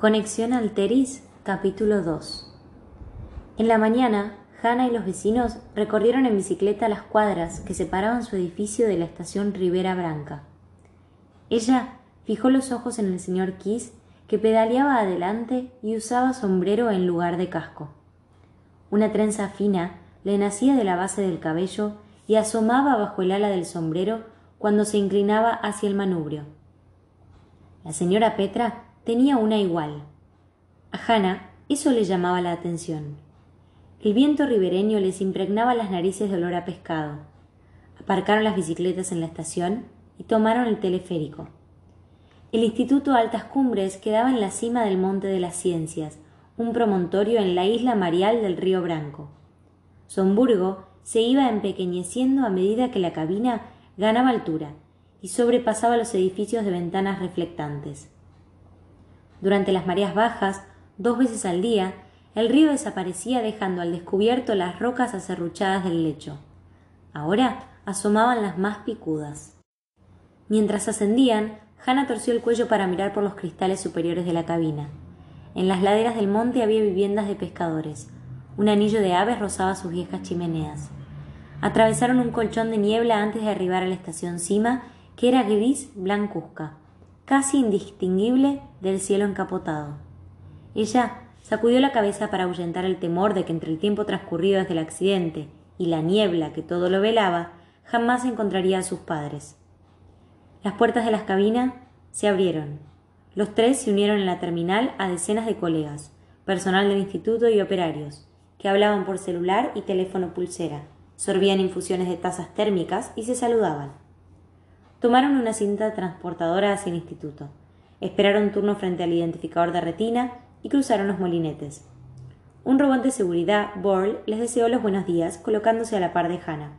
Conexión Alteris, capítulo 2. En la mañana, Hannah y los vecinos recorrieron en bicicleta las cuadras que separaban su edificio de la estación Rivera Branca. Ella fijó los ojos en el señor Kiss, que pedaleaba adelante y usaba sombrero en lugar de casco. Una trenza fina le nacía de la base del cabello y asomaba bajo el ala del sombrero cuando se inclinaba hacia el manubrio. La señora Petra tenía una igual. A Hannah eso le llamaba la atención. El viento ribereño les impregnaba las narices de olor a pescado. Aparcaron las bicicletas en la estación y tomaron el teleférico. El Instituto Altas Cumbres quedaba en la cima del Monte de las Ciencias, un promontorio en la isla Marial del Río Branco. Somburgo se iba empequeñeciendo a medida que la cabina ganaba altura y sobrepasaba los edificios de ventanas reflectantes. Durante las mareas bajas, dos veces al día, el río desaparecía dejando al descubierto las rocas acerruchadas del lecho. Ahora asomaban las más picudas. Mientras ascendían, Hannah torció el cuello para mirar por los cristales superiores de la cabina. En las laderas del monte había viviendas de pescadores. Un anillo de aves rozaba sus viejas chimeneas. Atravesaron un colchón de niebla antes de arribar a la estación Cima, que era gris blancuzca, casi indistinguible del cielo encapotado. Ella sacudió la cabeza para ahuyentar el temor de que entre el tiempo transcurrido desde el accidente y la niebla que todo lo velaba, jamás encontraría a sus padres. Las puertas de las cabinas se abrieron. Los tres se unieron en la terminal a decenas de colegas, personal del instituto y operarios, que hablaban por celular y teléfono pulsera sorbían infusiones de tazas térmicas y se saludaban. Tomaron una cinta transportadora hacia el instituto, esperaron turno frente al identificador de retina y cruzaron los molinetes. Un robot de seguridad, Borl, les deseó los buenos días, colocándose a la par de Hannah.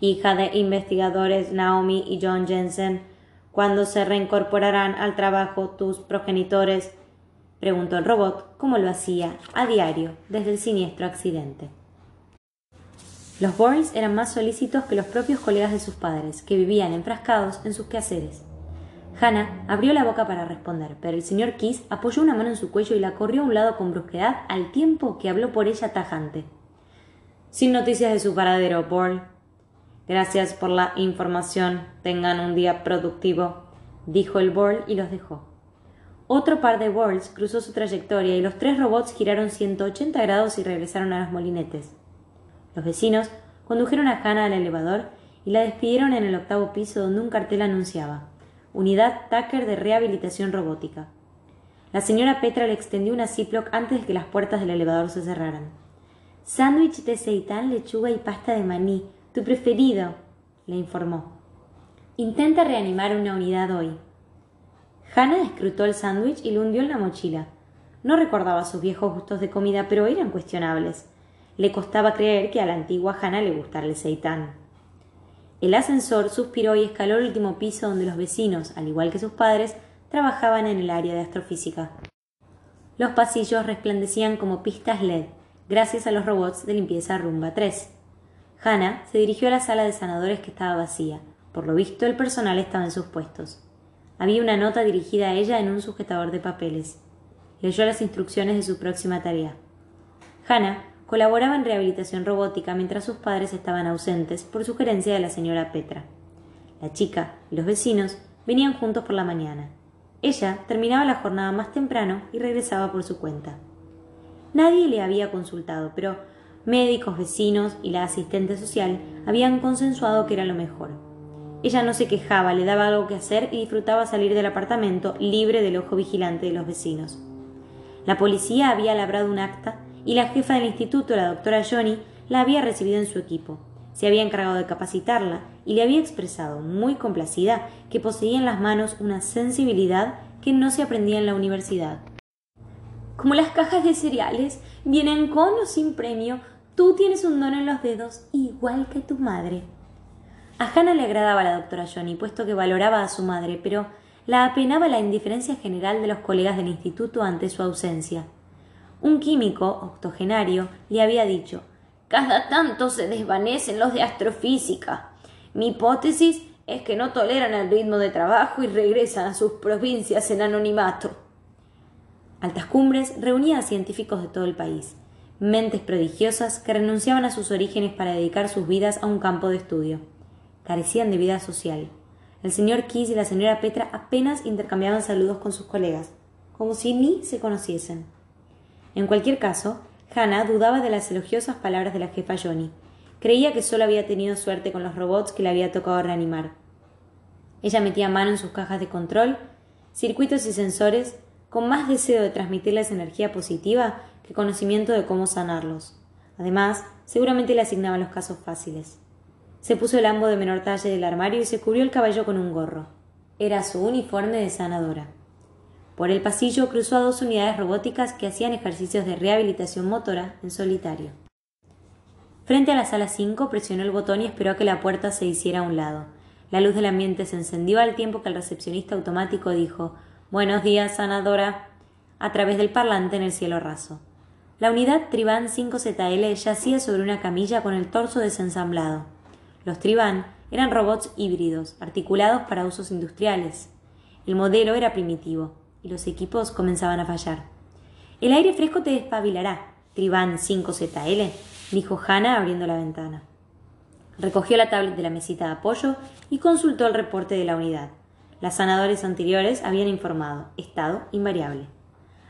Hija de investigadores Naomi y John Jensen, ¿cuándo se reincorporarán al trabajo tus progenitores? preguntó el robot, como lo hacía a diario desde el siniestro accidente. Los Bournes eran más solícitos que los propios colegas de sus padres, que vivían enfrascados en sus quehaceres. Hannah abrió la boca para responder, pero el señor Kiss apoyó una mano en su cuello y la corrió a un lado con brusquedad al tiempo que habló por ella tajante. Sin noticias de su paradero, Paul. Gracias por la información. Tengan un día productivo, dijo el Borl y los dejó. Otro par de Borls cruzó su trayectoria y los tres robots giraron 180 grados y regresaron a los molinetes. Los vecinos condujeron a Hannah al elevador y la despidieron en el octavo piso donde un cartel anunciaba Unidad Tucker de Rehabilitación Robótica. La señora Petra le extendió una Ziploc antes de que las puertas del elevador se cerraran. Sándwich de seitán, lechuga y pasta de maní, tu preferido, le informó. Intenta reanimar una unidad hoy. Hannah escrutó el sándwich y lo hundió en la mochila. No recordaba sus viejos gustos de comida, pero eran cuestionables. Le costaba creer que a la antigua Hannah le gustara el seitán. El ascensor suspiró y escaló el último piso donde los vecinos, al igual que sus padres, trabajaban en el área de astrofísica. Los pasillos resplandecían como pistas LED, gracias a los robots de limpieza Rumba 3. Hannah se dirigió a la sala de sanadores que estaba vacía. Por lo visto, el personal estaba en sus puestos. Había una nota dirigida a ella en un sujetador de papeles. Leyó las instrucciones de su próxima tarea. Hannah colaboraba en rehabilitación robótica mientras sus padres estaban ausentes por sugerencia de la señora Petra. La chica y los vecinos venían juntos por la mañana. Ella terminaba la jornada más temprano y regresaba por su cuenta. Nadie le había consultado, pero médicos, vecinos y la asistente social habían consensuado que era lo mejor. Ella no se quejaba, le daba algo que hacer y disfrutaba salir del apartamento libre del ojo vigilante de los vecinos. La policía había labrado un acta y la jefa del instituto, la doctora Johnny, la había recibido en su equipo. Se había encargado de capacitarla y le había expresado, muy complacida, que poseía en las manos una sensibilidad que no se aprendía en la universidad. Como las cajas de cereales vienen con o sin premio, tú tienes un don en los dedos, igual que tu madre. A Hannah le agradaba la doctora Johnny, puesto que valoraba a su madre, pero la apenaba la indiferencia general de los colegas del instituto ante su ausencia. Un químico octogenario le había dicho Cada tanto se desvanecen los de astrofísica. Mi hipótesis es que no toleran el ritmo de trabajo y regresan a sus provincias en anonimato. Altas Cumbres reunía a científicos de todo el país, mentes prodigiosas que renunciaban a sus orígenes para dedicar sus vidas a un campo de estudio. Carecían de vida social. El señor Kiss y la señora Petra apenas intercambiaban saludos con sus colegas, como si ni se conociesen. En cualquier caso, Hannah dudaba de las elogiosas palabras de la jefa Johnny. Creía que solo había tenido suerte con los robots que le había tocado reanimar. Ella metía mano en sus cajas de control, circuitos y sensores, con más deseo de transmitirles energía positiva que conocimiento de cómo sanarlos. Además, seguramente le asignaban los casos fáciles. Se puso el ambo de menor talle del armario y se cubrió el cabello con un gorro. Era su uniforme de sanadora. Por el pasillo cruzó a dos unidades robóticas que hacían ejercicios de rehabilitación motora en solitario. Frente a la sala 5 presionó el botón y esperó a que la puerta se hiciera a un lado. La luz del ambiente se encendió al tiempo que el recepcionista automático dijo Buenos días, sanadora, a través del parlante en el cielo raso. La unidad Triban 5ZL yacía sobre una camilla con el torso desensamblado. Los Triban eran robots híbridos, articulados para usos industriales. El modelo era primitivo, y los equipos comenzaban a fallar. El aire fresco te despabilará, Triban 5ZL, dijo Hannah abriendo la ventana. Recogió la tablet de la mesita de apoyo y consultó el reporte de la unidad. Las sanadores anteriores habían informado estado invariable.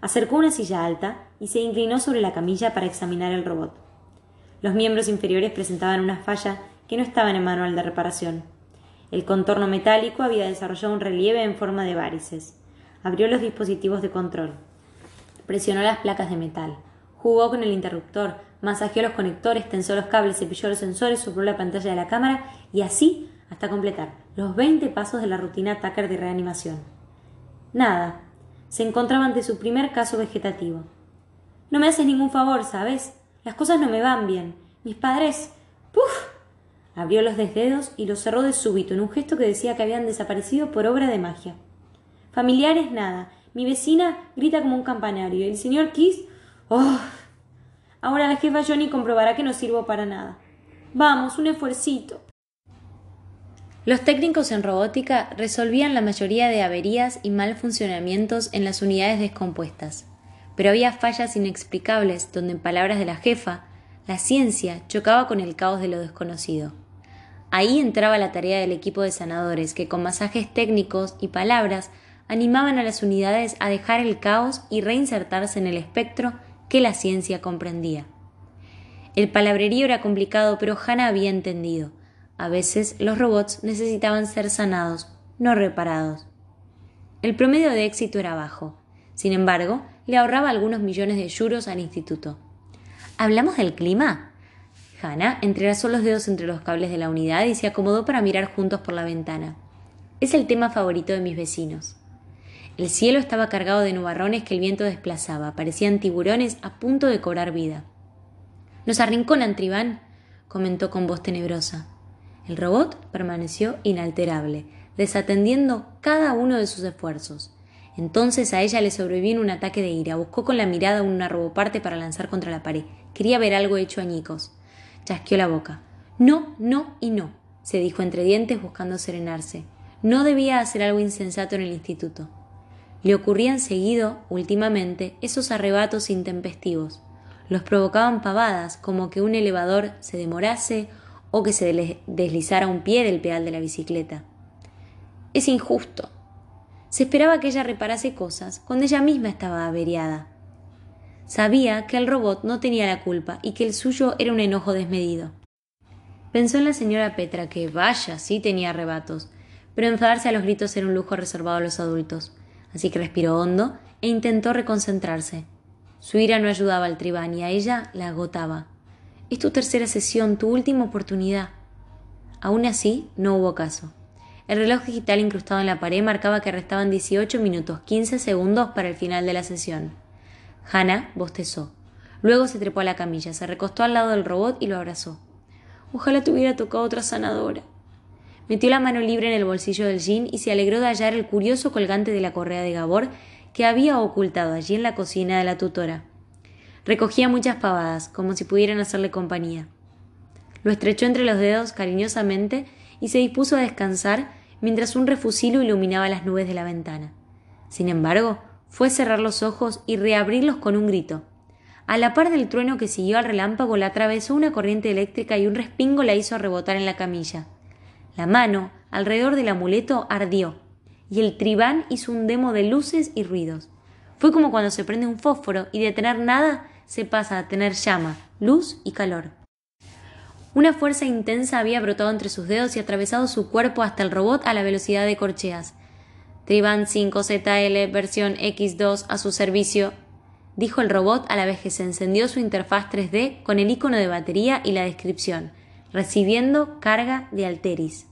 Acercó una silla alta y se inclinó sobre la camilla para examinar el robot. Los miembros inferiores presentaban una falla que no estaba en el manual de reparación. El contorno metálico había desarrollado un relieve en forma de varices. Abrió los dispositivos de control. Presionó las placas de metal. Jugó con el interruptor, masajeó los conectores, tensó los cables, cepilló los sensores, sopló la pantalla de la cámara y así hasta completar los 20 pasos de la rutina Tucker de reanimación. Nada. Se encontraba ante su primer caso vegetativo. No me haces ningún favor, ¿sabes? Las cosas no me van bien. Mis padres. ¡Puf! Abrió los dedos y los cerró de súbito en un gesto que decía que habían desaparecido por obra de magia. Familiares, nada. Mi vecina grita como un campanario. El señor Kiss. ¡Oh! Ahora la jefa Johnny comprobará que no sirvo para nada. Vamos, un esfuercito. Los técnicos en robótica resolvían la mayoría de averías y mal funcionamientos en las unidades descompuestas, pero había fallas inexplicables donde, en palabras de la jefa, la ciencia chocaba con el caos de lo desconocido. Ahí entraba la tarea del equipo de sanadores, que con masajes técnicos y palabras animaban a las unidades a dejar el caos y reinsertarse en el espectro que la ciencia comprendía. El palabrerío era complicado, pero Hannah había entendido. A veces los robots necesitaban ser sanados, no reparados. El promedio de éxito era bajo. Sin embargo, le ahorraba algunos millones de euros al instituto. ¿Hablamos del clima? Hannah entrelazó los dedos entre los cables de la unidad y se acomodó para mirar juntos por la ventana. Es el tema favorito de mis vecinos. El cielo estaba cargado de nubarrones que el viento desplazaba, parecían tiburones a punto de cobrar vida. Nos arrinconan, Tribán, comentó con voz tenebrosa. El robot permaneció inalterable, desatendiendo cada uno de sus esfuerzos. Entonces a ella le sobrevino un ataque de ira. Buscó con la mirada una roboparte para lanzar contra la pared. Quería ver algo hecho añicos. Chasqueó la boca. No, no y no, se dijo entre dientes buscando serenarse. No debía hacer algo insensato en el instituto. Le ocurrían seguido, últimamente, esos arrebatos intempestivos. Los provocaban pavadas, como que un elevador se demorase o que se deslizara un pie del pedal de la bicicleta. Es injusto. Se esperaba que ella reparase cosas cuando ella misma estaba averiada. Sabía que el robot no tenía la culpa y que el suyo era un enojo desmedido. Pensó en la señora Petra, que vaya, sí tenía arrebatos, pero enfadarse a los gritos era un lujo reservado a los adultos, así que respiró hondo e intentó reconcentrarse. Su ira no ayudaba al tribán y a ella la agotaba. Es tu tercera sesión, tu última oportunidad. Aún así, no hubo caso. El reloj digital incrustado en la pared marcaba que restaban 18 minutos 15 segundos para el final de la sesión. Hannah bostezó. Luego se trepó a la camilla, se recostó al lado del robot y lo abrazó. Ojalá te hubiera tocado otra sanadora. Metió la mano libre en el bolsillo del jean y se alegró de hallar el curioso colgante de la correa de Gabor que había ocultado allí en la cocina de la tutora. Recogía muchas pavadas, como si pudieran hacerle compañía. Lo estrechó entre los dedos cariñosamente y se dispuso a descansar mientras un refusilo iluminaba las nubes de la ventana. Sin embargo, fue cerrar los ojos y reabrirlos con un grito. A la par del trueno que siguió al relámpago la atravesó una corriente eléctrica y un respingo la hizo rebotar en la camilla. La mano, alrededor del amuleto, ardió, y el tribán hizo un demo de luces y ruidos. Fue como cuando se prende un fósforo y de tener nada se pasa a tener llama, luz y calor. Una fuerza intensa había brotado entre sus dedos y atravesado su cuerpo hasta el robot a la velocidad de corcheas. Triban 5ZL versión X2 a su servicio, dijo el robot a la vez que se encendió su interfaz 3D con el icono de batería y la descripción, recibiendo carga de Alteris.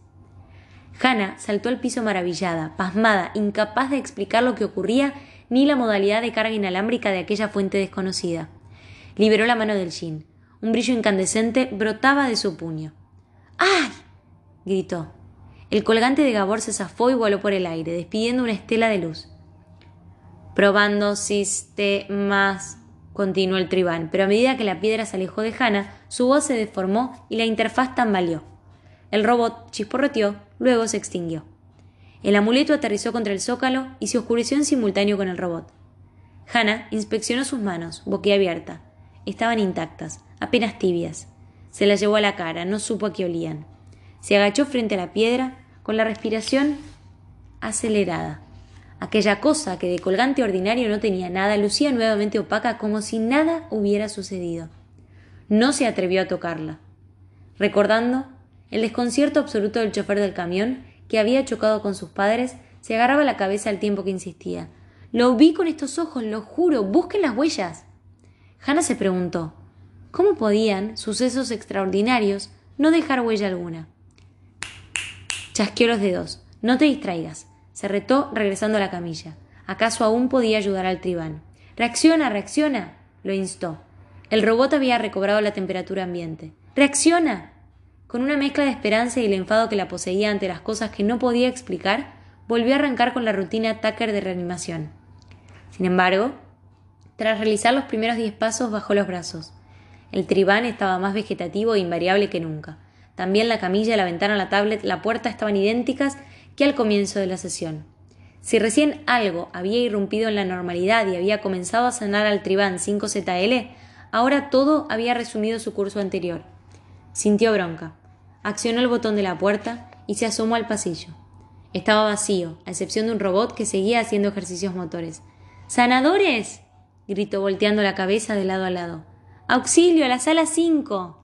Hannah saltó al piso maravillada, pasmada, incapaz de explicar lo que ocurría ni la modalidad de carga inalámbrica de aquella fuente desconocida. Liberó la mano del Jin. Un brillo incandescente brotaba de su puño. ¡Ay! gritó. El colgante de Gabor se zafó y voló por el aire, despidiendo una estela de luz. Probando sistemas, continuó el tribán, pero a medida que la piedra se alejó de Hannah, su voz se deformó y la interfaz tambaleó. El robot chisporroteó, luego se extinguió. El amuleto aterrizó contra el zócalo y se oscureció en simultáneo con el robot. Hannah inspeccionó sus manos, boquiabierta. Estaban intactas, apenas tibias. Se las llevó a la cara, no supo a qué olían. Se agachó frente a la piedra, con la respiración acelerada. Aquella cosa que de colgante ordinario no tenía nada lucía nuevamente opaca como si nada hubiera sucedido. No se atrevió a tocarla. Recordando el desconcierto absoluto del chofer del camión, que había chocado con sus padres, se agarraba la cabeza al tiempo que insistía. Lo vi con estos ojos, lo juro, busquen las huellas. Hannah se preguntó ¿cómo podían sucesos extraordinarios no dejar huella alguna? Chasqueó los dedos. No te distraigas se retó regresando a la camilla. ¿Acaso aún podía ayudar al tribán? Reacciona, reacciona. lo instó. El robot había recobrado la temperatura ambiente. ¡Reacciona! Con una mezcla de esperanza y el enfado que la poseía ante las cosas que no podía explicar, volvió a arrancar con la rutina Tucker de reanimación. Sin embargo, tras realizar los primeros diez pasos, bajó los brazos. El tribán estaba más vegetativo e invariable que nunca. También la camilla, la ventana, la tablet, la puerta estaban idénticas que al comienzo de la sesión. Si recién algo había irrumpido en la normalidad y había comenzado a sanar al tribán 5ZL, ahora todo había resumido su curso anterior. Sintió bronca. Accionó el botón de la puerta y se asomó al pasillo. Estaba vacío, a excepción de un robot que seguía haciendo ejercicios motores. ¡Sanadores! gritó volteando la cabeza de lado a lado. ¡Auxilio a la sala 5!